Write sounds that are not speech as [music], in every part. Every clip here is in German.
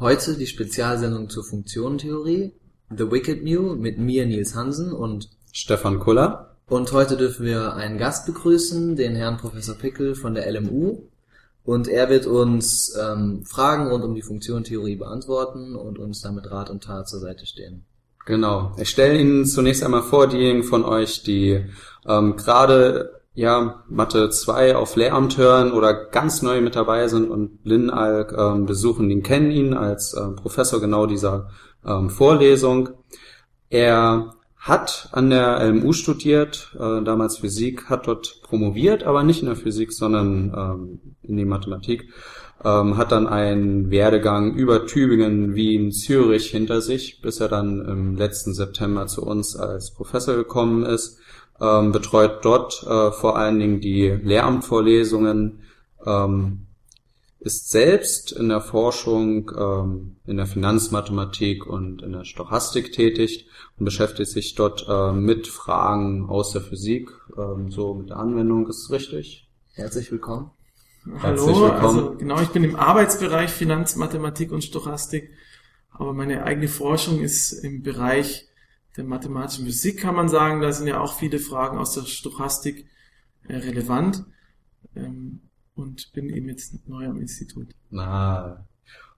Heute die Spezialsendung zur Funktionentheorie, The Wicked New mit mir Nils Hansen und Stefan Kuller. Und heute dürfen wir einen Gast begrüßen, den Herrn Professor Pickel von der LMU. Und er wird uns ähm, Fragen rund um die Funktionentheorie beantworten und uns damit Rat und Tat zur Seite stehen. Genau. Ich stelle Ihnen zunächst einmal vor, diejenigen von euch, die ähm, gerade ja, Mathe 2 auf Lehramt hören oder ganz neu mit dabei sind und Lin Alk ähm, besuchen, den kennen ihn als ähm, Professor genau dieser ähm, Vorlesung. Er hat an der LMU studiert, äh, damals Physik, hat dort promoviert, aber nicht in der Physik, sondern ähm, in die Mathematik, ähm, hat dann einen Werdegang über Tübingen, Wien, Zürich hinter sich, bis er dann im letzten September zu uns als Professor gekommen ist ähm, betreut dort äh, vor allen Dingen die Lehramtvorlesungen, ähm, ist selbst in der Forschung, ähm, in der Finanzmathematik und in der Stochastik tätig und beschäftigt sich dort äh, mit Fragen aus der Physik, ähm, so mit der Anwendung, ist richtig? Herzlich willkommen. Hallo, Herzlich willkommen. also genau, ich bin im Arbeitsbereich Finanzmathematik und Stochastik, aber meine eigene Forschung ist im Bereich der mathematischen Physik kann man sagen, da sind ja auch viele Fragen aus der Stochastik äh, relevant ähm, und bin eben jetzt neu am Institut. Na,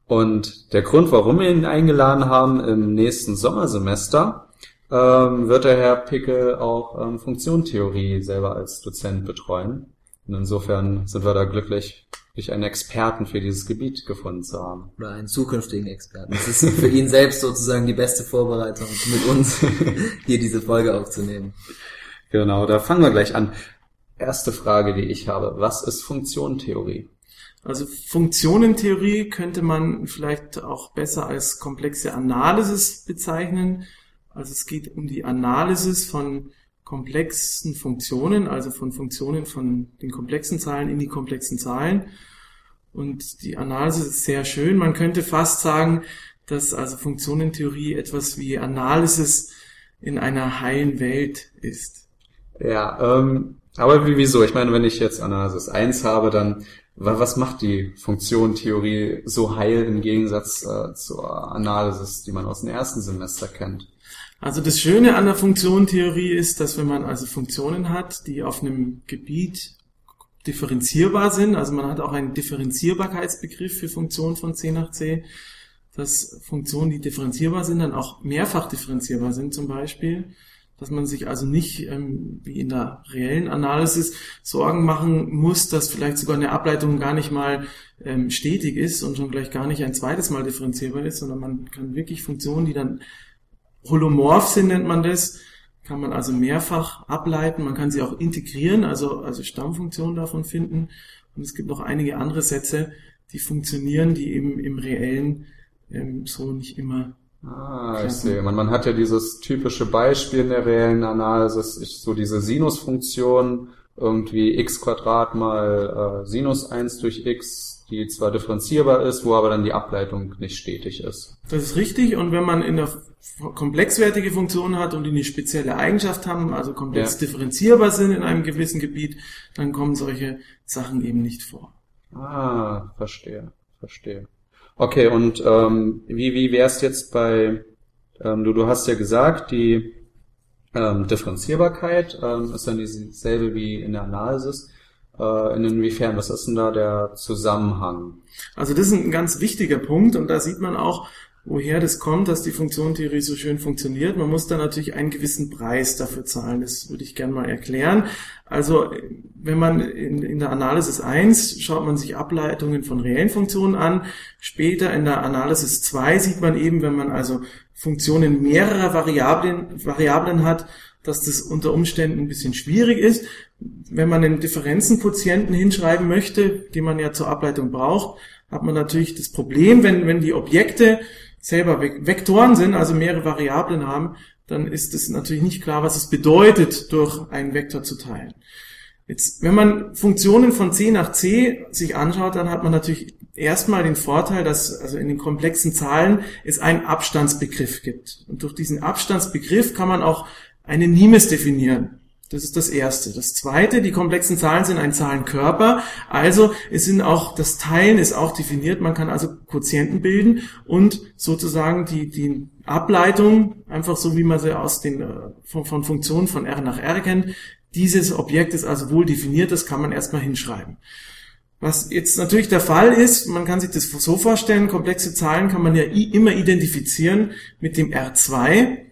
und der Grund, warum wir ihn eingeladen haben im nächsten Sommersemester, ähm, wird der Herr Pickel auch ähm, Funktionentheorie selber als Dozent betreuen. Und insofern sind wir da glücklich, durch einen Experten für dieses Gebiet gefunden zu haben. Oder einen zukünftigen Experten. Das ist für ihn selbst sozusagen die beste Vorbereitung, mit uns [laughs] hier diese Folge aufzunehmen. Genau, da fangen wir gleich an. Erste Frage, die ich habe. Was ist Funktionentheorie? Also Funktionentheorie könnte man vielleicht auch besser als komplexe Analysis bezeichnen. Also es geht um die Analysis von komplexen Funktionen, also von Funktionen von den komplexen Zahlen in die komplexen Zahlen. Und die Analyse ist sehr schön. Man könnte fast sagen, dass also Funktionentheorie etwas wie Analysis in einer heilen Welt ist. Ja, ähm, aber wie, wieso? Ich meine, wenn ich jetzt Analysis 1 habe, dann was macht die Funktionentheorie so heil im Gegensatz äh, zur Analysis, die man aus dem ersten Semester kennt? Also das Schöne an der Funktionentheorie ist, dass wenn man also Funktionen hat, die auf einem Gebiet differenzierbar sind, also man hat auch einen Differenzierbarkeitsbegriff für Funktionen von C nach C, dass Funktionen, die differenzierbar sind, dann auch mehrfach differenzierbar sind zum Beispiel, dass man sich also nicht ähm, wie in der reellen Analysis Sorgen machen muss, dass vielleicht sogar eine Ableitung gar nicht mal ähm, stetig ist und schon gleich gar nicht ein zweites Mal differenzierbar ist, sondern man kann wirklich Funktionen, die dann holomorph sind, nennt man das. Kann man also mehrfach ableiten. Man kann sie auch integrieren, also, also Stammfunktionen davon finden. Und es gibt noch einige andere Sätze, die funktionieren, die eben im Reellen ähm, so nicht immer Ah, ich sehe. Man, man hat ja dieses typische Beispiel in der reellen Analysis, ich, so diese Sinusfunktion, irgendwie x Quadrat mal äh, Sinus 1 durch x, die zwar differenzierbar ist, wo aber dann die Ableitung nicht stetig ist. Das ist richtig. Und wenn man in der komplexwertige Funktionen hat und die eine spezielle Eigenschaft haben, also komplex ja. differenzierbar sind in einem gewissen Gebiet, dann kommen solche Sachen eben nicht vor. Ah, verstehe, verstehe. Okay, und ähm, wie, wie wär's jetzt bei, ähm, du, du hast ja gesagt, die ähm, Differenzierbarkeit ähm, ist dann dieselbe wie in der Analysis. Äh, inwiefern, was ist denn da der Zusammenhang? Also das ist ein ganz wichtiger Punkt und da sieht man auch, woher das kommt, dass die Funktionentheorie so schön funktioniert. Man muss da natürlich einen gewissen Preis dafür zahlen. Das würde ich gerne mal erklären. Also wenn man in, in, der Analysis 1 schaut man sich Ableitungen von reellen Funktionen an. Später in der Analysis 2 sieht man eben, wenn man also Funktionen mehrerer Variablen, Variablen hat, dass das unter Umständen ein bisschen schwierig ist. Wenn man einen Differenzenquotienten hinschreiben möchte, den man ja zur Ableitung braucht, hat man natürlich das Problem, wenn, wenn die Objekte selber Vektoren sind, also mehrere Variablen haben, dann ist es natürlich nicht klar, was es bedeutet, durch einen Vektor zu teilen. Jetzt, wenn man Funktionen von c nach c sich anschaut, dann hat man natürlich erstmal den Vorteil, dass also in den komplexen Zahlen es einen Abstandsbegriff gibt. Und durch diesen Abstandsbegriff kann man auch eine Nimes definieren. Das ist das Erste. Das Zweite, die komplexen Zahlen sind ein Zahlenkörper. Also es sind auch, das Teilen ist auch definiert. Man kann also Quotienten bilden und sozusagen die, die Ableitung, einfach so wie man sie aus den, äh, von, von Funktionen von R nach R kennt, dieses Objekt ist also wohl definiert, das kann man erstmal hinschreiben. Was jetzt natürlich der Fall ist, man kann sich das so vorstellen, komplexe Zahlen kann man ja immer identifizieren mit dem R2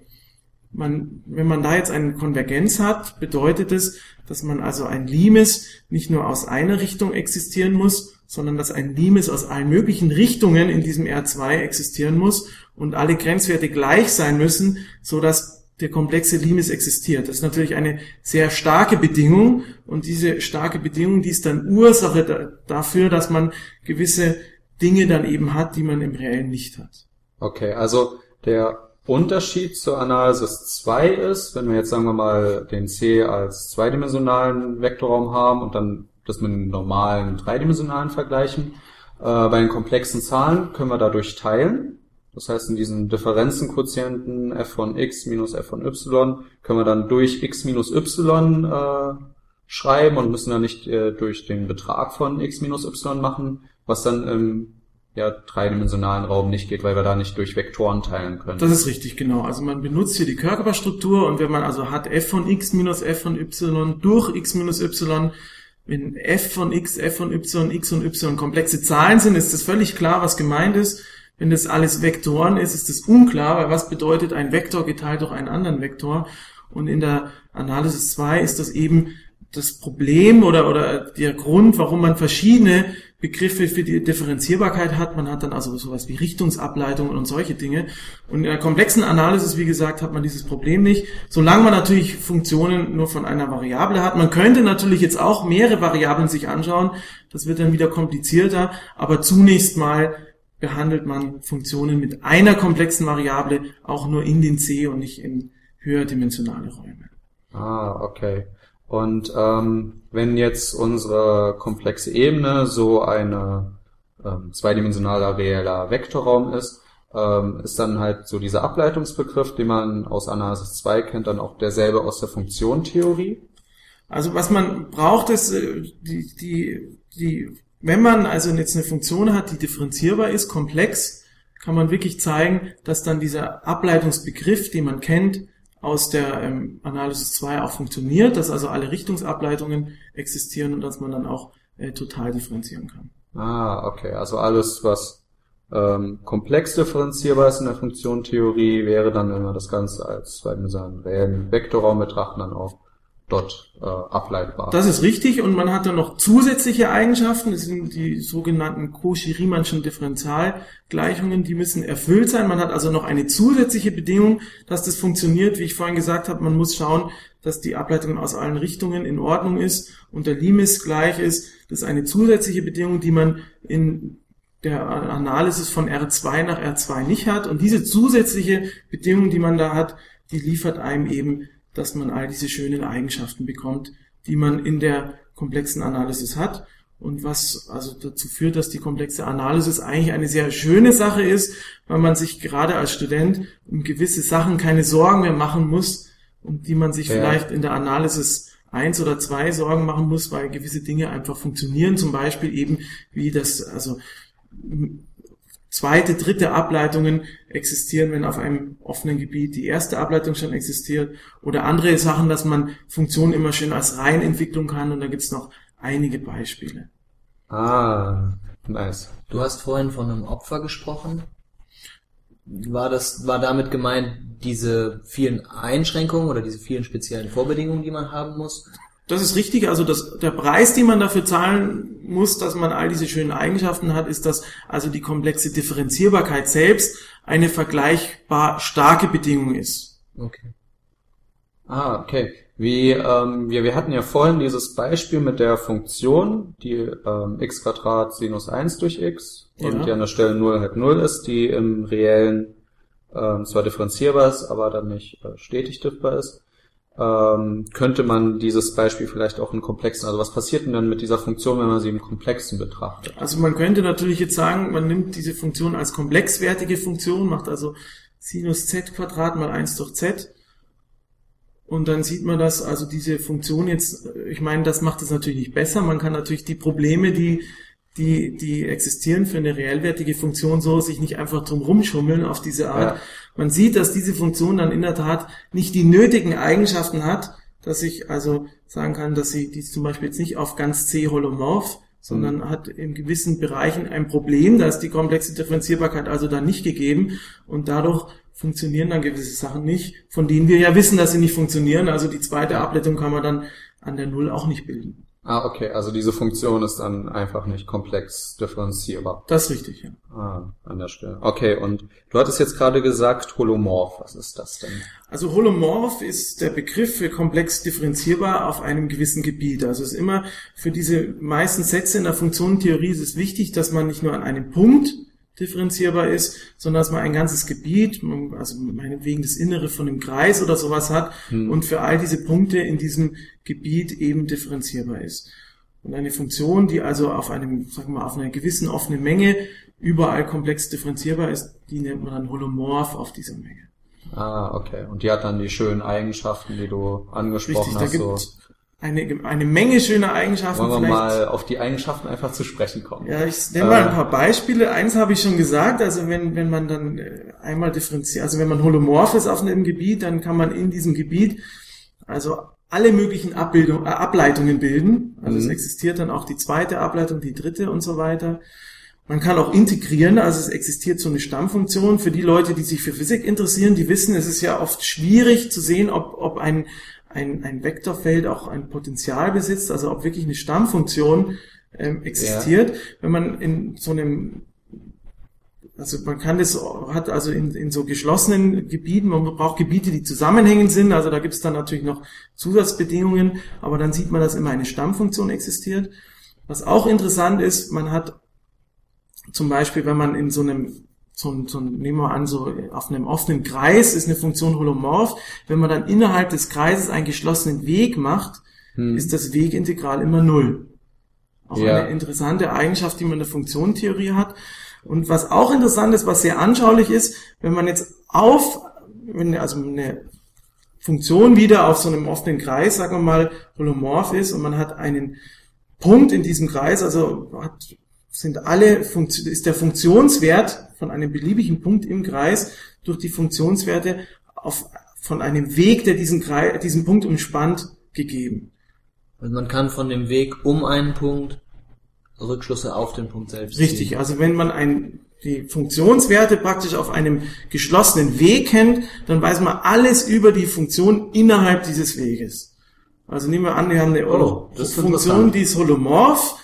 man, wenn man da jetzt eine Konvergenz hat, bedeutet es, dass man also ein Limes nicht nur aus einer Richtung existieren muss, sondern dass ein Limes aus allen möglichen Richtungen in diesem R2 existieren muss und alle Grenzwerte gleich sein müssen, so dass der komplexe Limes existiert. Das ist natürlich eine sehr starke Bedingung und diese starke Bedingung, die ist dann Ursache da, dafür, dass man gewisse Dinge dann eben hat, die man im Reellen nicht hat. Okay, also der Unterschied zur Analysis 2 ist, wenn wir jetzt sagen wir mal den C als zweidimensionalen Vektorraum haben und dann das mit einem normalen dreidimensionalen vergleichen, äh, bei den komplexen Zahlen können wir dadurch teilen. Das heißt, in diesen Differenzenquotienten f von x minus f von y können wir dann durch x minus y äh, schreiben und müssen dann nicht äh, durch den Betrag von x minus y machen, was dann im ja, dreidimensionalen Raum nicht geht, weil wir da nicht durch Vektoren teilen können. Das ist richtig, genau. Also man benutzt hier die Körperstruktur und wenn man also hat f von x minus f von y durch x minus y, wenn f von x, f von y, x und y komplexe Zahlen sind, ist das völlig klar, was gemeint ist. Wenn das alles Vektoren ist, ist das unklar, weil was bedeutet ein Vektor geteilt durch einen anderen Vektor? Und in der Analysis 2 ist das eben das Problem oder, oder der Grund, warum man verschiedene Begriffe für die Differenzierbarkeit hat. Man hat dann also sowas wie Richtungsableitungen und solche Dinge. Und in der komplexen Analysis, wie gesagt, hat man dieses Problem nicht. Solange man natürlich Funktionen nur von einer Variable hat. Man könnte natürlich jetzt auch mehrere Variablen sich anschauen. Das wird dann wieder komplizierter. Aber zunächst mal behandelt man Funktionen mit einer komplexen Variable auch nur in den C und nicht in höherdimensionale Räume. Ah, okay. Und ähm, wenn jetzt unsere komplexe Ebene so eine ähm, zweidimensionaler reeller Vektorraum ist, ähm, ist dann halt so dieser Ableitungsbegriff, den man aus Analysis 2 kennt, dann auch derselbe aus der Funktionentheorie? Also was man braucht, ist äh, die, die, die, wenn man also jetzt eine Funktion hat, die differenzierbar ist, komplex, kann man wirklich zeigen, dass dann dieser Ableitungsbegriff, den man kennt, aus der ähm, Analysis 2 auch funktioniert, dass also alle Richtungsableitungen existieren und dass man dann auch äh, total differenzieren kann. Ah, okay. Also alles, was ähm, komplex differenzierbar ist in der Funktionentheorie, wäre dann, wenn wir das Ganze als, weil wir sagen, Vektorraum betrachten, dann auch dort äh, ableitbar. Das ist richtig und man hat dann noch zusätzliche Eigenschaften, das sind die sogenannten Cauchy-Riemannschen Differentialgleichungen, die müssen erfüllt sein. Man hat also noch eine zusätzliche Bedingung, dass das funktioniert. Wie ich vorhin gesagt habe, man muss schauen, dass die Ableitung aus allen Richtungen in Ordnung ist und der Limes gleich ist. Das ist eine zusätzliche Bedingung, die man in der Analysis von R2 nach R2 nicht hat. Und diese zusätzliche Bedingung, die man da hat, die liefert einem eben dass man all diese schönen Eigenschaften bekommt, die man in der komplexen Analysis hat und was also dazu führt, dass die komplexe Analysis eigentlich eine sehr schöne Sache ist, weil man sich gerade als Student um gewisse Sachen keine Sorgen mehr machen muss, um die man sich ja. vielleicht in der Analysis eins oder zwei Sorgen machen muss, weil gewisse Dinge einfach funktionieren, zum Beispiel eben wie das, also zweite, dritte Ableitungen existieren, wenn auf einem offenen Gebiet die erste Ableitung schon existiert oder andere Sachen, dass man Funktionen immer schön als Reihen entwickeln kann und da gibt's noch einige Beispiele. Ah, nice. Du hast vorhin von einem Opfer gesprochen. War das, war damit gemeint, diese vielen Einschränkungen oder diese vielen speziellen Vorbedingungen, die man haben muss? Das ist richtig. Also das, der Preis, den man dafür zahlen muss, dass man all diese schönen Eigenschaften hat, ist, dass also die komplexe Differenzierbarkeit selbst eine vergleichbar starke Bedingung ist. Okay. Ah, okay. Wie, ähm, wir, wir hatten ja vorhin dieses Beispiel mit der Funktion, die ähm, x Quadrat Sinus 1 durch x und ja. die an der Stelle 0 halt 0 ist, die im reellen ähm, zwar differenzierbar ist, aber dann nicht äh, stetig diffbar ist ähm, könnte man dieses Beispiel vielleicht auch in komplexen, also was passiert denn dann mit dieser Funktion, wenn man sie im komplexen betrachtet? Also man könnte natürlich jetzt sagen, man nimmt diese Funktion als komplexwertige Funktion, macht also Sinus z Quadrat mal 1 durch z Und dann sieht man, dass also diese Funktion jetzt, ich meine, das macht es natürlich nicht besser. Man kann natürlich die Probleme, die die, die existieren für eine reellwertige Funktion so, sich nicht einfach drum rumschummeln auf diese Art. Ja. Man sieht, dass diese Funktion dann in der Tat nicht die nötigen Eigenschaften hat, dass ich also sagen kann, dass sie die zum Beispiel jetzt nicht auf ganz C holomorph, sondern mhm. hat in gewissen Bereichen ein Problem, da ist die komplexe Differenzierbarkeit also dann nicht gegeben und dadurch funktionieren dann gewisse Sachen nicht, von denen wir ja wissen, dass sie nicht funktionieren. Also die zweite Ableitung kann man dann an der Null auch nicht bilden. Ah, okay, also diese Funktion ist dann einfach nicht komplex differenzierbar. Das ist richtig, ja. Ah, an der Stelle. Okay, und du hattest jetzt gerade gesagt Holomorph. Was ist das denn? Also Holomorph ist der Begriff für komplex differenzierbar auf einem gewissen Gebiet. Also es ist immer für diese meisten Sätze in der Funktionentheorie ist es wichtig, dass man nicht nur an einem Punkt differenzierbar ist, sondern dass man ein ganzes Gebiet, also meinetwegen das Innere von einem Kreis oder sowas hat hm. und für all diese Punkte in diesem Gebiet eben differenzierbar ist. Und eine Funktion, die also auf einem, sagen wir mal, auf einer gewissen offenen Menge überall komplex differenzierbar ist, die nennt man dann holomorph auf dieser Menge. Ah, okay. Und die hat dann die schönen Eigenschaften, die du angesprochen Richtig, hast. So eine, eine Menge schöner Eigenschaften. Wollen wir mal auf die Eigenschaften einfach zu sprechen kommen? Ja, ich nenne mal ein paar Beispiele. Eins habe ich schon gesagt, also wenn, wenn man dann äh, einmal differenziert, also wenn man holomorph ist auf einem Gebiet, dann kann man in diesem Gebiet also alle möglichen Abbildung, äh, Ableitungen bilden. Also mhm. es existiert dann auch die zweite Ableitung, die dritte und so weiter. Man kann auch integrieren, also es existiert so eine Stammfunktion. Für die Leute, die sich für Physik interessieren, die wissen, es ist ja oft schwierig zu sehen, ob, ob ein, ein, ein Vektorfeld auch ein Potenzial besitzt, also ob wirklich eine Stammfunktion ähm, existiert. Ja. Wenn man in so einem also man kann das, hat also in, in so geschlossenen Gebieten, man braucht Gebiete, die zusammenhängend sind, also da gibt es dann natürlich noch Zusatzbedingungen, aber dann sieht man, dass immer eine Stammfunktion existiert. Was auch interessant ist, man hat zum Beispiel, wenn man in so einem so, so nehmen wir an, so auf einem offenen Kreis ist eine Funktion holomorph. Wenn man dann innerhalb des Kreises einen geschlossenen Weg macht, hm. ist das Wegintegral immer null. Auch ja. eine interessante Eigenschaft, die man in der Funktionentheorie hat. Und was auch interessant ist, was sehr anschaulich ist, wenn man jetzt auf, wenn also eine Funktion wieder auf so einem offenen Kreis, sagen wir mal, holomorph ist und man hat einen Punkt in diesem Kreis, also hat sind alle Funktion, ist der Funktionswert von einem beliebigen Punkt im Kreis durch die Funktionswerte auf, von einem Weg, der diesen, Kreis, diesen Punkt umspannt, gegeben. Und man kann von dem Weg um einen Punkt Rückschlüsse auf den Punkt selbst Richtig, ziehen. also wenn man ein, die Funktionswerte praktisch auf einem geschlossenen Weg kennt, dann weiß man alles über die Funktion innerhalb dieses Weges. Also nehmen wir an, wir haben eine oh, Funktion, die ist holomorph,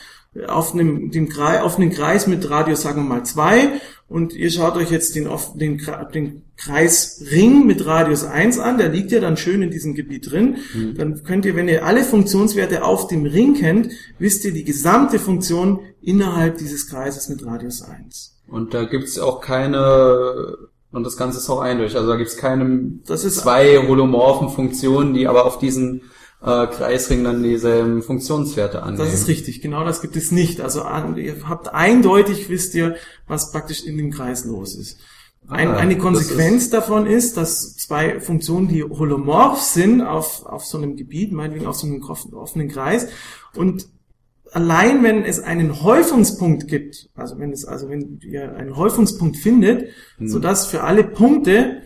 auf einem, dem Kreis, auf einen Kreis mit Radius, sagen wir mal, zwei und ihr schaut euch jetzt den, den, den Kreisring mit Radius 1 an, der liegt ja dann schön in diesem Gebiet drin. Mhm. Dann könnt ihr, wenn ihr alle Funktionswerte auf dem Ring kennt, wisst ihr die gesamte Funktion innerhalb dieses Kreises mit Radius 1. Und da gibt's auch keine, und das Ganze ist auch eindeutig, also da gibt's keine das ist zwei holomorphen Funktionen, die aber auf diesen äh, Kreisring dann dieselben Funktionswerte annehmen. Das ist richtig, genau das gibt es nicht. Also ihr habt eindeutig, wisst ihr, was praktisch in dem Kreis los ist. Ein, ah, eine Konsequenz ist davon ist, dass zwei Funktionen, die holomorph sind auf, auf so einem Gebiet, meinetwegen auf so einem offenen Kreis, und allein wenn es einen Häufungspunkt gibt, also wenn es, also wenn ihr einen Häufungspunkt findet, hm. so dass für alle Punkte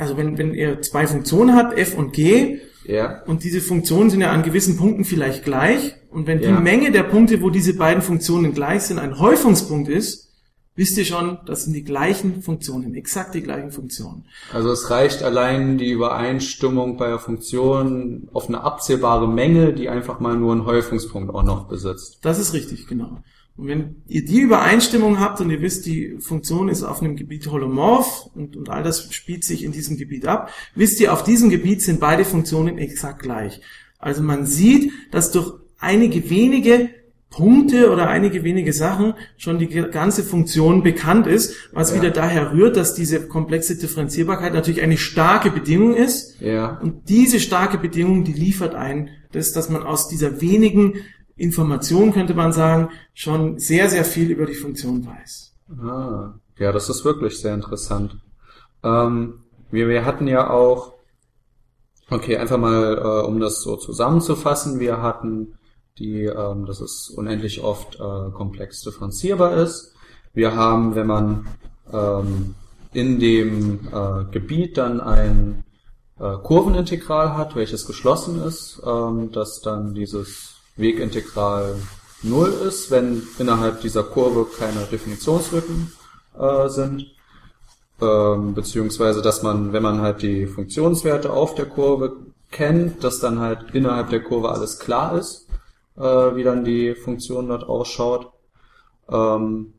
also wenn, wenn ihr zwei Funktionen habt, f und g, ja. und diese Funktionen sind ja an gewissen Punkten vielleicht gleich, und wenn ja. die Menge der Punkte, wo diese beiden Funktionen gleich sind, ein Häufungspunkt ist, wisst ihr schon, das sind die gleichen Funktionen, exakt die gleichen Funktionen. Also es reicht allein die Übereinstimmung bei der Funktion auf eine abzählbare Menge, die einfach mal nur einen Häufungspunkt auch noch besitzt. Das ist richtig, genau. Und wenn ihr die Übereinstimmung habt und ihr wisst, die Funktion ist auf einem Gebiet holomorph und, und all das spielt sich in diesem Gebiet ab, wisst ihr, auf diesem Gebiet sind beide Funktionen exakt gleich. Also man sieht, dass durch einige wenige Punkte oder einige wenige Sachen schon die ganze Funktion bekannt ist, was ja. wieder daher rührt, dass diese komplexe Differenzierbarkeit natürlich eine starke Bedingung ist. Ja. Und diese starke Bedingung, die liefert ein, das, dass man aus dieser wenigen Information, könnte man sagen, schon sehr, sehr viel über die Funktion weiß. Ah, ja, das ist wirklich sehr interessant. Ähm, wir, wir hatten ja auch Okay, einfach mal, äh, um das so zusammenzufassen. Wir hatten die, ähm, dass es unendlich oft äh, komplex differenzierbar ist. Wir haben, wenn man ähm, in dem äh, Gebiet dann ein äh, Kurvenintegral hat, welches geschlossen ist, ähm, dass dann dieses Wegintegral null ist, wenn innerhalb dieser Kurve keine Definitionslücken äh, sind, ähm, beziehungsweise dass man, wenn man halt die Funktionswerte auf der Kurve kennt, dass dann halt innerhalb der Kurve alles klar ist, äh, wie dann die Funktion dort ausschaut. Ähm,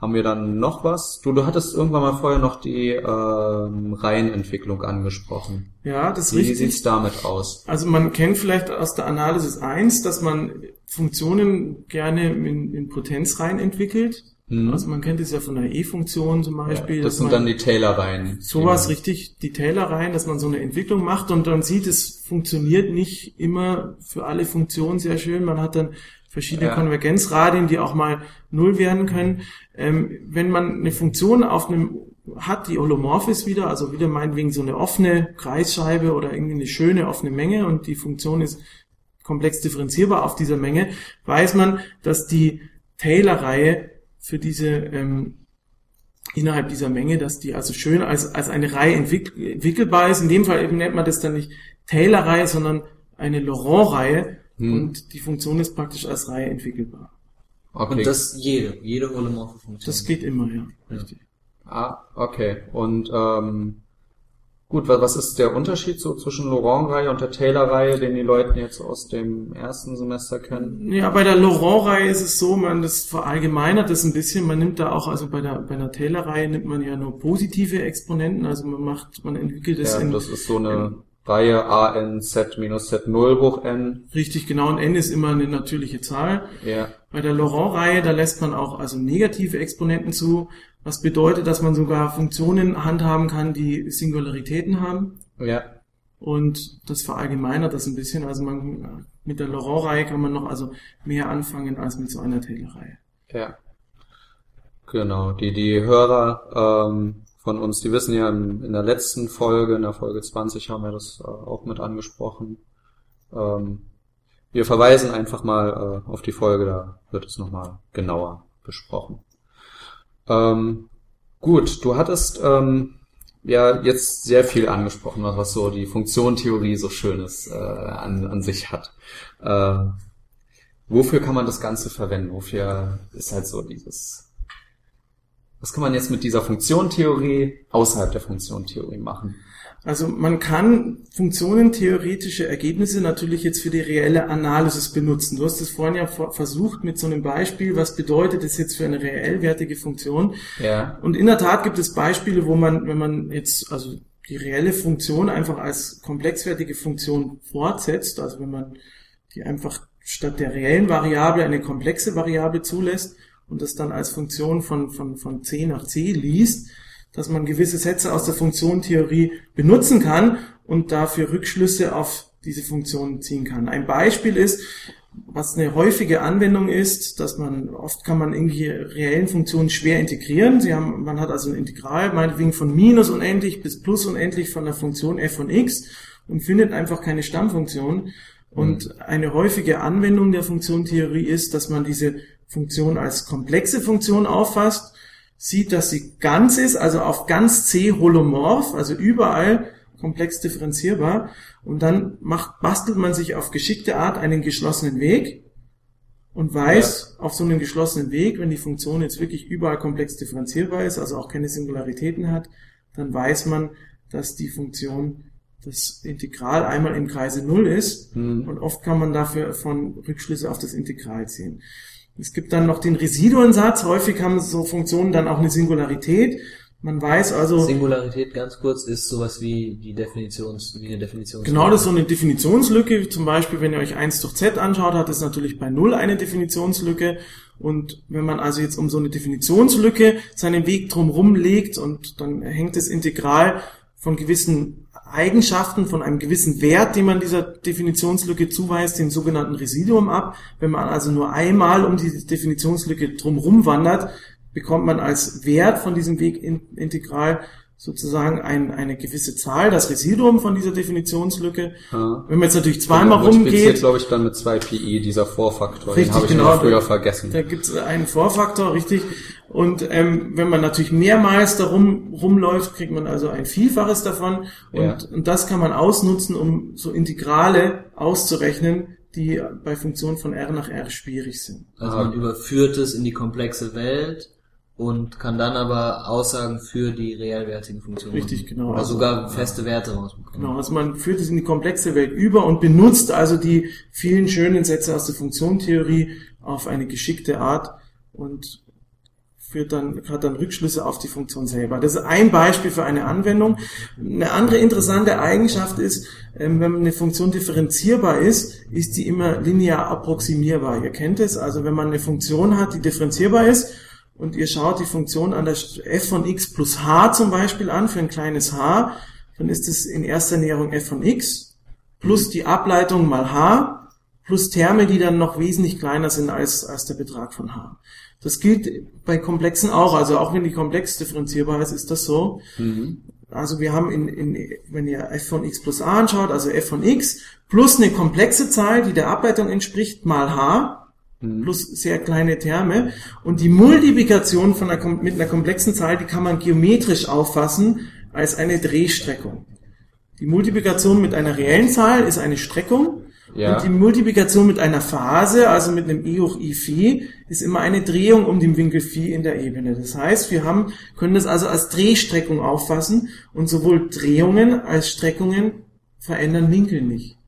haben wir dann noch was? Du, du hattest irgendwann mal vorher noch die ähm, Reihenentwicklung angesprochen. Ja, das ist Wie richtig. sieht's damit aus? Also man kennt vielleicht aus der Analysis 1, dass man Funktionen gerne in, in Potenzreihen entwickelt. Mhm. Also man kennt es ja von der E-Funktion zum Beispiel. Ja, das sind dann die Taylor-Reihen. sowas Die- richtig, die Taylor-Reihen, dass man so eine Entwicklung macht und dann sieht, es funktioniert nicht immer für alle Funktionen sehr schön. Man hat dann verschiedene Ja. Konvergenzradien, die auch mal null werden können. Ähm, wenn man eine Funktion auf einem hat, die holomorph ist wieder, also wieder meinetwegen so eine offene Kreisscheibe oder irgendwie eine schöne offene Menge und die Funktion ist komplex differenzierbar auf dieser Menge, weiß man, dass die Taylor-Reihe für diese ähm, innerhalb dieser Menge, dass die also schön als, als eine Reihe entwick entwickelbar ist. In dem Fall eben nennt man das dann nicht Taylor-Reihe, sondern eine Laurent-Reihe Hm. und die Funktion ist praktisch als Reihe entwickelbar. Okay. Und das jede, jede holomorphe Funktion. Das geht immer, ja. Richtig. ah, okay. Und ähm, gut, wa- was ist der Unterschied so zwischen Laurent-Reihe und der Taylor-Reihe, den die Leute jetzt aus dem ersten Semester kennen? Ja, bei der Laurent-Reihe ist es so, man das verallgemeinert das ein bisschen. Man nimmt da auch, also bei der bei einer Taylor-Reihe nimmt man ja nur positive Exponenten, also man macht, man entwickelt es Ja, in das ist so eine Reihe a n z minus z 0 hoch n. richtig genau und n ist immer eine natürliche Zahl. Ja. Bei der Laurent-Reihe, da lässt man auch also negative Exponenten zu, was bedeutet, dass man sogar Funktionen handhaben kann, die Singularitäten haben. Ja. Und das verallgemeinert das ein bisschen. Also man mit der Laurent-Reihe kann man noch also mehr anfangen als mit so einer Taylor-Reihe. Ja. Genau, die, die Hörer ähm, von uns, die wissen ja, in, in der letzten Folge, in der Folge 20 haben wir das äh, auch mit angesprochen. Ähm, wir verweisen einfach mal äh, auf die Folge, da wird es nochmal genauer besprochen. Ähm, gut, du hattest ähm, ja jetzt sehr viel angesprochen, was, was so die Funktionentheorie so Schönes äh, an, an sich hat. Äh, wofür kann man das Ganze verwenden? Wofür ist halt so dieses was kann man jetzt mit dieser Funktionentheorie außerhalb der Funktionentheorie machen? Also man kann funktionentheoretische Ergebnisse natürlich jetzt für die reelle Analysis benutzen. Du hast es vorhin ja versucht mit so einem Beispiel, was bedeutet es jetzt für eine reellwertige Funktion? Ja. Und in der Tat gibt es Beispiele, wo man, wenn man jetzt also die reelle Funktion einfach als komplexwertige Funktion fortsetzt, also wenn man die einfach statt der reellen Variable eine komplexe Variable zulässt und das dann als Funktion von, von, von c nach c liest, dass man gewisse Sätze aus der Funktionentheorie benutzen kann und dafür Rückschlüsse auf diese Funktionen ziehen kann. Ein Beispiel ist, was eine häufige Anwendung ist, dass man, oft kann man irgendwie reellen Funktionen schwer integrieren. Sie haben, man hat also ein Integral, meinetwegen von minus unendlich bis plus unendlich von der Funktion f von x und findet einfach keine Stammfunktion. Und eine häufige Anwendung der Funktionentheorie ist, dass man diese Funktion als komplexe Funktion auffasst, sieht, dass sie ganz ist, also auf ganz C holomorph, also überall komplex differenzierbar. Und dann macht, bastelt man sich auf geschickte Art einen geschlossenen Weg und weiß auf so einem geschlossenen Weg, wenn die Funktion jetzt wirklich überall komplex differenzierbar ist, also auch keine Singularitäten hat, dann weiß man, dass die Funktion das Integral einmal im Kreise Null ist Hm. und oft kann man dafür von Rückschlüsse auf das Integral ziehen. Es gibt dann noch den Residuensatz. Häufig haben so Funktionen dann auch eine Singularität. Man weiß also, Singularität ganz kurz ist sowas wie die Definitions, wie eine Definitions. genau das ist so eine Definitionslücke. Zum Beispiel, wenn ihr euch 1 durch z anschaut, hat es natürlich bei 0 eine Definitionslücke. Und wenn man also jetzt um so eine Definitionslücke seinen Weg drumherum legt und dann hängt das Integral von gewissen Eigenschaften, von einem gewissen Wert, den man dieser Definitionslücke zuweist, dem sogenannten Residuum ab. Wenn man also nur einmal um die Definitionslücke drumherum wandert, bekommt man als Wert von diesem Wegintegral sozusagen ein, eine gewisse Zahl, das Residuum von dieser Definitionslücke. Ja. Wenn man jetzt natürlich zweimal rumgeht, glaube ich, dann mit zwei Pi, dieser Vorfaktor. Richtig, den habe ich genau. früher vergessen. Da gibt es einen Vorfaktor, richtig. Und ähm, wenn man natürlich mehrmals darum rumläuft, kriegt man also ein Vielfaches davon. Und, Ja. und das kann man ausnutzen, um so Integrale auszurechnen, die bei Funktionen von R nach R schwierig sind. Also Ah. man überführt es in die komplexe Welt und kann dann aber Aussagen für die reellwertigen Funktionen Richtig, genau. Oder Also- sogar feste Werte rausbekommen. Genau, also man führt es in die komplexe Welt über und benutzt also die vielen schönen Sätze aus der Funktionentheorie auf eine geschickte Art und führt dann, hat dann Rückschlüsse auf die Funktion selber. Das ist ein Beispiel für eine Anwendung. Eine andere interessante Eigenschaft ist, ähm, wenn eine Funktion differenzierbar ist, ist die immer linear approximierbar. Ihr kennt es, also wenn man eine Funktion hat, die differenzierbar ist, und ihr schaut die Funktion an der f von x plus h zum Beispiel an, für ein kleines h, dann ist es in erster Näherung f von x plus die Ableitung mal h plus Terme, die dann noch wesentlich kleiner sind als, als der Betrag von h. Das gilt bei Komplexen auch, also auch wenn die komplex differenzierbar ist, ist das so. Also wir haben in, in, wenn ihr f von x plus a anschaut, also f von x plus eine komplexe Zahl, die der Ableitung entspricht, mal h, plus sehr kleine Terme. Und die Multiplikation von einer, mit einer komplexen Zahl, die kann man geometrisch auffassen als eine Drehstreckung. Die Multiplikation mit einer reellen Zahl ist eine Streckung. Ja. Und die Multiplikation mit einer Phase, also mit einem i hoch i Phi, ist immer eine Drehung um den Winkel Phi in der Ebene. Das heißt, wir haben, können das also als Drehstreckung auffassen und sowohl Drehungen als Streckungen verändern Winkel nicht.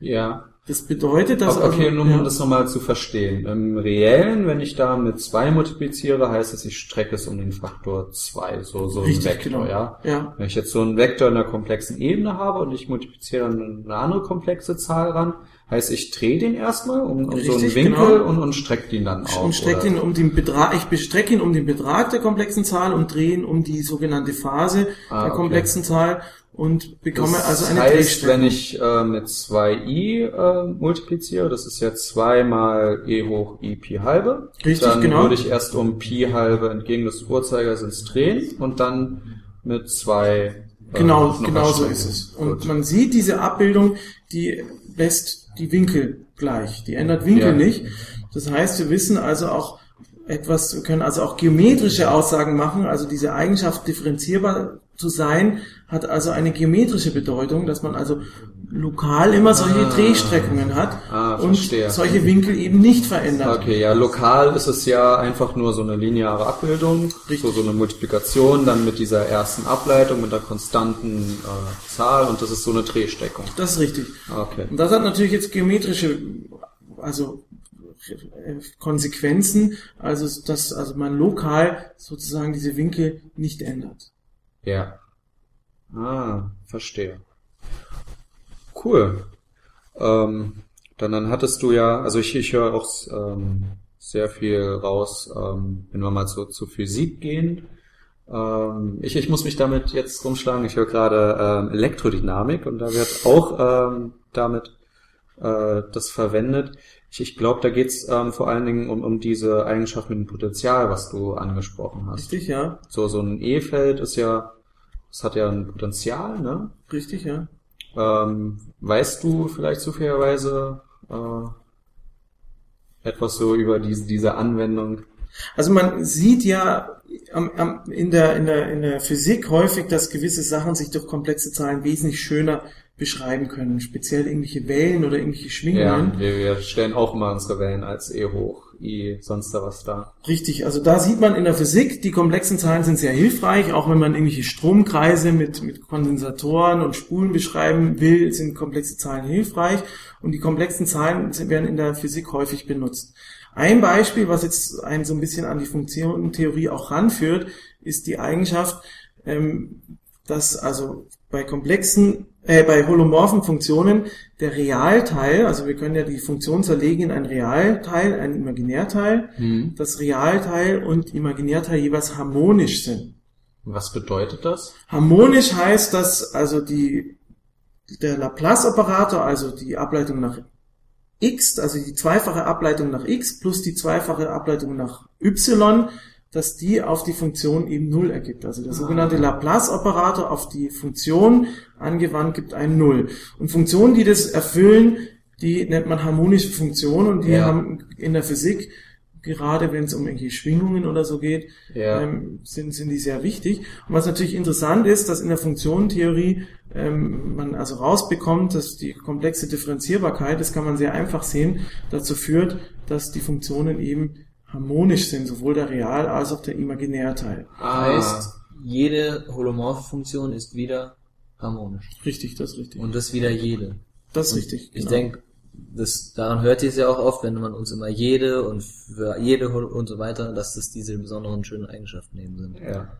Ja. Das bedeutet, dass okay, also, nur um ja, das nochmal zu verstehen. Im Reellen, wenn ich da mit zwei multipliziere, heißt es, ich strecke es um den Faktor zwei, so, so ein Richtig, Vektor, genau. ja. Ja. Wenn ich jetzt so einen Vektor in einer komplexen Ebene habe und ich multipliziere dann eine andere komplexe Zahl ran, heißt ich drehe den erstmal um, um so einen Richtig, Winkel genau. und, und strecke den dann auf. und strecke ihn um den Betrag, ich bestrecke ihn um den Betrag der komplexen Zahl und drehe ihn um die sogenannte Phase Ah, der okay. komplexen Zahl und bekomme Das also eine heißt, Drehstreckung. wenn ich äh, mit 2i äh, multipliziere, das ist ja 2 mal e hoch i pi halbe, Richtig, dann genau. würde ich erst um pi halbe entgegen des Uhrzeigersinns drehen und dann mit 2 äh, Genau, genau so ist es. Und Gut. man sieht diese Abbildung, die lässt die Winkel gleich. Die ändert Winkel Ja. nicht. Das heißt, wir wissen also auch etwas, wir können also auch geometrische Aussagen machen. Also diese Eigenschaft differenzierbar zu sein, hat also eine geometrische Bedeutung, dass man also lokal immer solche Ah. Drehstreckungen hat Ah, und verstehe. solche Winkel eben nicht verändert. Okay, ja, lokal ist es ja einfach nur so eine lineare Abbildung, Richtig. so, so eine Multiplikation, dann mit dieser ersten Ableitung, mit der konstanten äh, Zahl und das ist so eine Drehsteckung. Das ist richtig. Okay. Und das hat natürlich jetzt geometrische, also äh, Konsequenzen, also dass also man lokal sozusagen diese Winkel nicht ändert. Ja. Ah, verstehe. Cool. Ähm, dann, dann hattest du ja, also ich, ich höre auch ähm, sehr viel raus, ähm, wenn wir mal so zu Physik gehen. Ähm, ich, ich muss mich damit jetzt rumschlagen. Ich höre gerade ähm, Elektrodynamik und da wird auch ähm, damit äh, das verwendet. Ich, ich glaube, da geht's ähm, vor allen Dingen um, um diese Eigenschaft mit dem Potenzial, was du angesprochen hast. Richtig, ja? So, so ein E-Feld ist ja, das hat ja ein Potenzial, ne? Richtig, ja? Ähm, weißt du vielleicht zufälligerweise äh, etwas so über diese, diese Anwendung? Also man sieht ja am, am, in, der, in, der, in der Physik häufig, dass gewisse Sachen sich durch komplexe Zahlen wesentlich schöner beschreiben können. Speziell irgendwelche Wellen oder irgendwelche Schwingungen. Ja, wir, wir stellen auch mal unsere Wellen als E hoch I sonst da was da. Richtig, also da sieht man in der Physik, die komplexen Zahlen sind sehr hilfreich, auch wenn man irgendwelche Stromkreise mit, mit Kondensatoren und Spulen beschreiben will, sind komplexe Zahlen hilfreich und die komplexen Zahlen werden in der Physik häufig benutzt. Ein Beispiel, was jetzt einen so ein bisschen an die Funktionentheorie auch ranführt, ist die Eigenschaft, ähm, dass also bei komplexen, äh, bei holomorphen Funktionen der Realteil, also wir können ja die Funktion zerlegen in ein Realteil, ein Imaginärteil, das Realteil und Imaginärteil jeweils harmonisch sind. Was bedeutet das? Harmonisch heißt, dass also die, der Laplace-Operator, also die Ableitung nach x, also die zweifache Ableitung nach x plus die zweifache Ableitung nach y dass die auf die Funktion eben Null ergibt. Also der sogenannte Laplace-Operator auf die Funktion angewandt gibt ein Null. Und Funktionen, die das erfüllen, die nennt man harmonische Funktionen und die Ja. haben in der Physik, gerade wenn es um irgendwelche Schwingungen oder so geht, Ja. ähm, sind, sind die sehr wichtig. Und was natürlich interessant ist, dass in der Funktionentheorie ähm, man also rausbekommt, dass die komplexe Differenzierbarkeit, das kann man sehr einfach sehen, dazu führt, dass die Funktionen eben harmonisch sind, sowohl der Real- als auch der Imaginärteil. Ah. Heißt, jede holomorphe Funktion ist wieder harmonisch. Richtig, das ist richtig. Und das wieder jede. das ist Und richtig. Ich genau. denke, das, daran hört ihr es ja auch oft, wenn man uns immer jede und für jede Hol- und so weiter, dass das diese besonderen schönen Eigenschaften eben sind. Ja.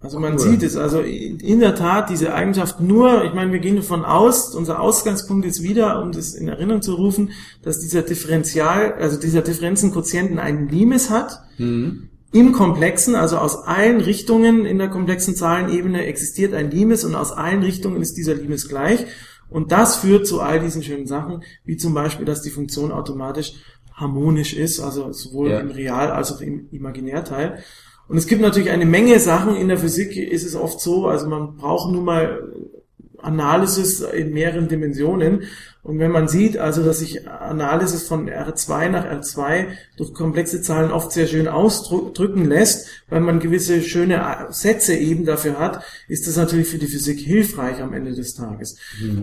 Also man Cool. sieht es, also in der Tat diese Eigenschaft nur, ich meine, wir gehen davon aus, unser Ausgangspunkt ist wieder, um das in Erinnerung zu rufen, dass dieser Differential, also dieser Differenzenquotienten einen Limes hat, Mhm. im Komplexen, also aus allen Richtungen in der komplexen Zahlenebene existiert ein Limes und aus allen Richtungen ist dieser Limes gleich. Und das führt zu all diesen schönen Sachen, wie zum Beispiel, dass die Funktion automatisch harmonisch ist, also sowohl Ja. im Real- als auch im Imaginärteil. Und es gibt natürlich eine Menge Sachen. In der Physik ist es oft so, also man braucht nun mal Analysis in mehreren Dimensionen. Und wenn man sieht, also dass sich Analysis von R2 nach R2 durch komplexe Zahlen oft sehr schön ausdrücken lässt, weil man gewisse schöne Sätze eben dafür hat, ist das natürlich für die Physik hilfreich am Ende des Tages.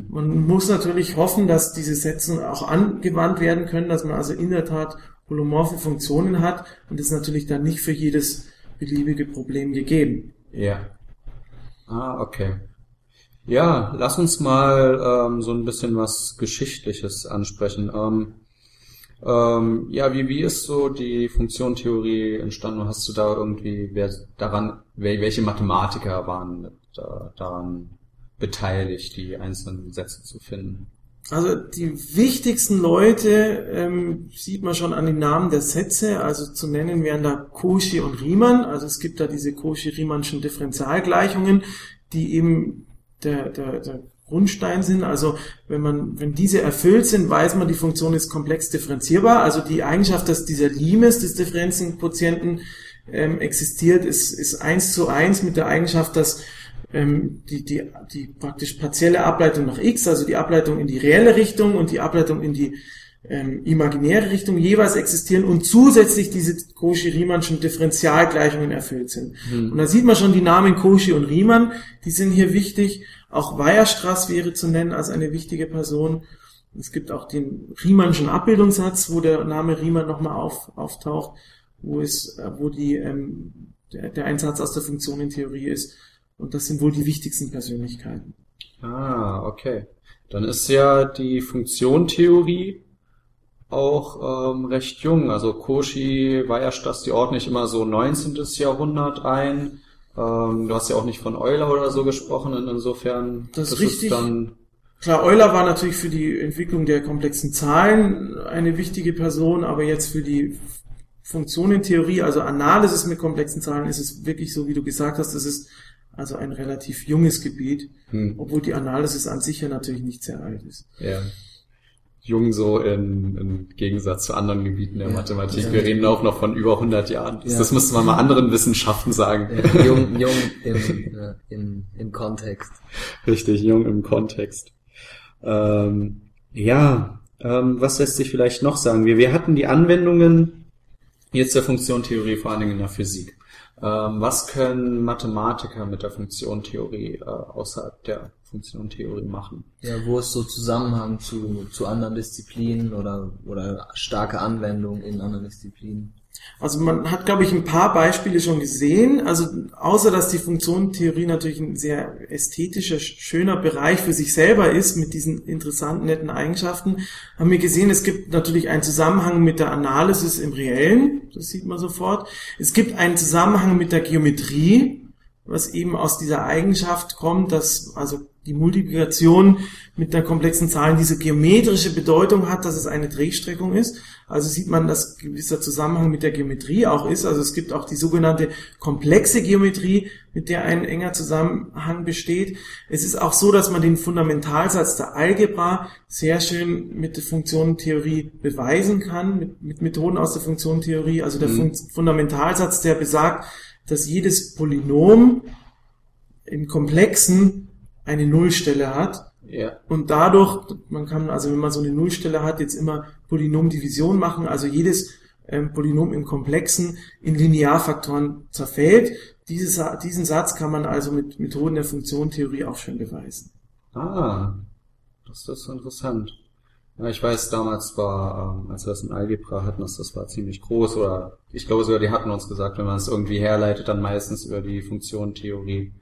Man muss natürlich hoffen, dass diese Sätze auch angewandt werden können, dass man also in der Tat holomorphe Funktionen hat und das ist natürlich dann nicht für jedes beliebige Problem gegeben. Ja. Ah, okay. Ja, lass uns mal ähm, so ein bisschen was Geschichtliches ansprechen. Ähm, ähm, ja, wie, wie ist so die Funktionentheorie entstanden? Hast du da irgendwie, wer daran, wel, welche Mathematiker waren äh, daran beteiligt, die einzelnen Sätze zu finden? Also die wichtigsten Leute ähm, sieht man schon an den Namen der Sätze. Also zu nennen wären da Cauchy und Riemann. Also es gibt da diese Cauchy-Riemannschen Differentialgleichungen, die eben der, der, der Grundstein sind. Also wenn man, wenn diese erfüllt sind, weiß man, die Funktion ist komplex differenzierbar. Also die Eigenschaft, dass dieser Limes des Differenzenquotienten ähm, existiert, ist, ist eins zu eins mit der Eigenschaft, dass ähm, die, die, die praktisch partielle Ableitung nach x, also die Ableitung in die reelle Richtung und die Ableitung in die ähm, imaginäre Richtung jeweils existieren und zusätzlich diese Cauchy-Riemannschen Differentialgleichungen erfüllt sind. Und da sieht man schon die Namen Cauchy und Riemann, die sind hier wichtig. Auch Weierstrass wäre zu nennen als eine wichtige Person. Es gibt auch den Riemannschen Abbildungssatz, wo der Name Riemann nochmal auf, auftaucht, wo es, äh, wo die, ähm, der, der Einsatz aus der Funktionentheorie ist. Und das sind wohl die wichtigsten Persönlichkeiten. Ah, okay. Dann ist ja die Funktionentheorie auch ähm, recht jung. Also Cauchy, Weierstrass, die ordne ich immer so 19. Jahrhundert ein. Ähm, du hast ja auch nicht von Euler oder so gesprochen, und insofern Das ist richtig. dann Klar, Euler war natürlich für die Entwicklung der komplexen Zahlen eine wichtige Person, aber jetzt für die Funktionentheorie, also Analysis mit komplexen Zahlen, ist es wirklich so, wie du gesagt hast, es ist also ein relativ junges Gebiet, hm, obwohl die Analysis an sich ja natürlich nicht sehr alt ist. ja, jung so in, im Gegensatz zu anderen Gebieten der Ja, Mathematik. Wir reden auch noch von über 100 Jahren. Das, Ja. das müsste man mal anderen Wissenschaften sagen. Ja, jung, jung im, äh, im, im Kontext. Richtig, jung im Kontext. Ähm, ja, ähm, was lässt sich vielleicht noch sagen? Wir, wir hatten die Anwendungen jetzt der Funktionentheorie, vor allen Dingen in der Physik. Ähm, was können Mathematiker mit der Funktionentheorie äh, außerhalb der Funktionentheorie machen? Ja, wo ist so Zusammenhang zu, zu anderen Disziplinen oder, oder starke Anwendung in anderen Disziplinen? Also man hat, glaube ich, ein paar Beispiele schon gesehen. Also außer dass die Funktionentheorie natürlich ein sehr ästhetischer, schöner Bereich für sich selber ist mit diesen interessanten, netten Eigenschaften, haben wir gesehen, es gibt natürlich einen Zusammenhang mit der Analysis im Reellen. Das sieht man sofort. Es gibt einen Zusammenhang mit der Geometrie. was eben aus dieser Eigenschaft kommt, dass also die Multiplikation mit einer komplexen Zahl diese geometrische Bedeutung hat, dass es eine Drehstreckung ist. Also sieht man, dass gewisser Zusammenhang mit der Geometrie auch ist. Also es gibt auch die sogenannte komplexe Geometrie, mit der ein enger Zusammenhang besteht. Es ist auch so, dass man den Fundamentalsatz der Algebra sehr schön mit der Funktionentheorie beweisen kann, mit, mit Methoden aus der Funktionentheorie. Also der mhm. Fundamentalsatz, der besagt, dass jedes Polynom im Komplexen eine Nullstelle hat. Ja. Und dadurch, man kann, also wenn man so eine Nullstelle hat, jetzt immer Polynomdivision machen, also jedes ähm, Polynom im Komplexen in Linearfaktoren zerfällt. Dieses, diesen Satz kann man also mit Methoden der Funktionentheorie auch schon beweisen. Ah, das ist interessant. Ja, ich weiß, damals war, ähm, als wir das in Algebra hatten, das, das war ziemlich groß, oder ich glaube sogar, die hatten uns gesagt, wenn man es irgendwie herleitet, dann meistens über die Funktionentheorie.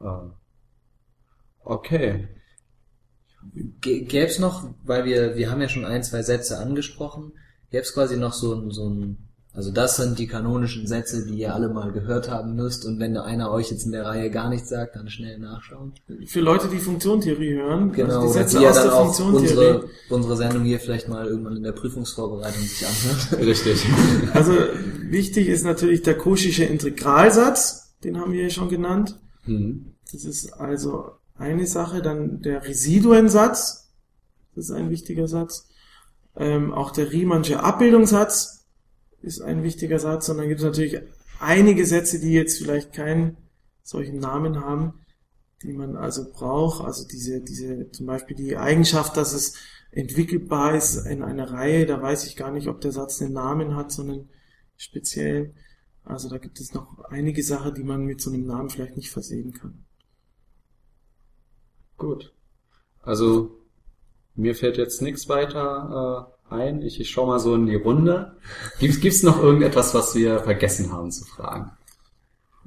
Äh, okay. Gäbe es noch, weil wir, wir haben ja schon ein, zwei Sätze angesprochen, gäbe es quasi noch so ein, so ein also das sind die kanonischen Sätze, die ihr alle mal gehört haben müsst. Und wenn einer euch jetzt in der Reihe gar nichts sagt, dann schnell nachschauen. Für Leute, die Funktionentheorie hören, genau, also die Sätze die ja aus der Funktionentheorie. Unsere, unsere Sendung hier vielleicht mal irgendwann in der Prüfungsvorbereitung sich anhört. [laughs] Richtig. Also wichtig ist natürlich der koschische Integralsatz, den haben wir ja schon genannt. Mhm. Das ist also eine Sache. Dann der Residuensatz, das ist ein wichtiger Satz. Ähm, auch der Riemannsche Abbildungssatz, ist ein wichtiger Satz. Und dann gibt es natürlich einige Sätze, die jetzt vielleicht keinen solchen Namen haben, die man also braucht. Also diese, diese, zum Beispiel die Eigenschaft, dass es entwickelbar ist in einer Reihe, da weiß ich gar nicht, ob der Satz einen Namen hat, sondern speziell. Also da gibt es noch einige Sachen, die man mit so einem Namen vielleicht nicht versehen kann. Gut. Also mir fällt jetzt nichts weiter äh, ein. Ich, ich schaue mal so in die Runde. Gibt es noch irgendetwas, was wir vergessen haben zu fragen?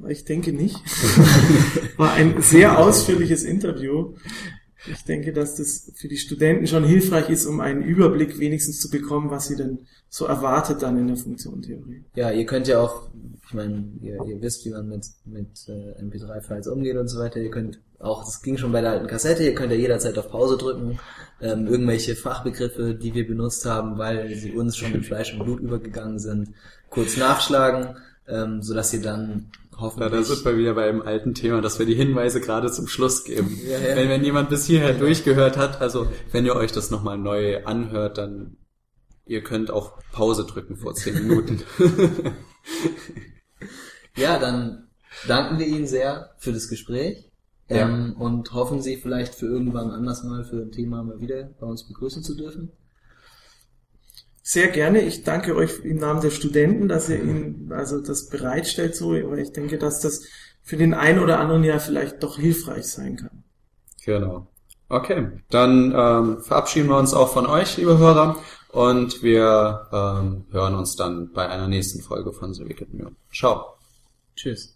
Ich denke nicht. [laughs] War ein sehr ausführliches Interview. Ich denke, dass das für die Studenten schon hilfreich ist, um einen Überblick wenigstens zu bekommen, was sie denn so erwartet dann in der Funktionentheorie. Ja, ihr könnt ja auch, ich meine, ihr, ihr wisst, wie man mit, mit äh, MP3-Files umgeht und so weiter. Ihr könnt auch, das ging schon bei der alten Kassette, ihr könnt ja jederzeit auf Pause drücken, ähm, irgendwelche Fachbegriffe, die wir benutzt haben, weil sie uns schon in Fleisch und Blut übergegangen sind, kurz nachschlagen, ähm, sodass ihr dann hoffentlich... Ja, da sind wir wieder beim alten Thema, dass wir die Hinweise gerade zum Schluss geben. Ja, ja. Wenn, wenn jemand bis hierher ja. durchgehört hat, also wenn ihr euch das nochmal neu anhört, dann ihr könnt auch Pause drücken vor zehn Minuten. [laughs] ja, dann danken wir Ihnen sehr für das Gespräch. Ähm, und hoffen Sie vielleicht für irgendwann anders mal für ein Thema mal wieder bei uns begrüßen zu dürfen. Sehr gerne. Ich danke euch im Namen der Studenten, dass ihr ihnen also das bereitstellt so, aber ich denke, dass das für den einen oder anderen ja vielleicht doch hilfreich sein kann. Genau. Okay, dann ähm, verabschieden wir uns auch von euch, liebe Hörer, und wir ähm, hören uns dann bei einer nächsten Folge von The Wicked Mirror. Ciao. Tschüss.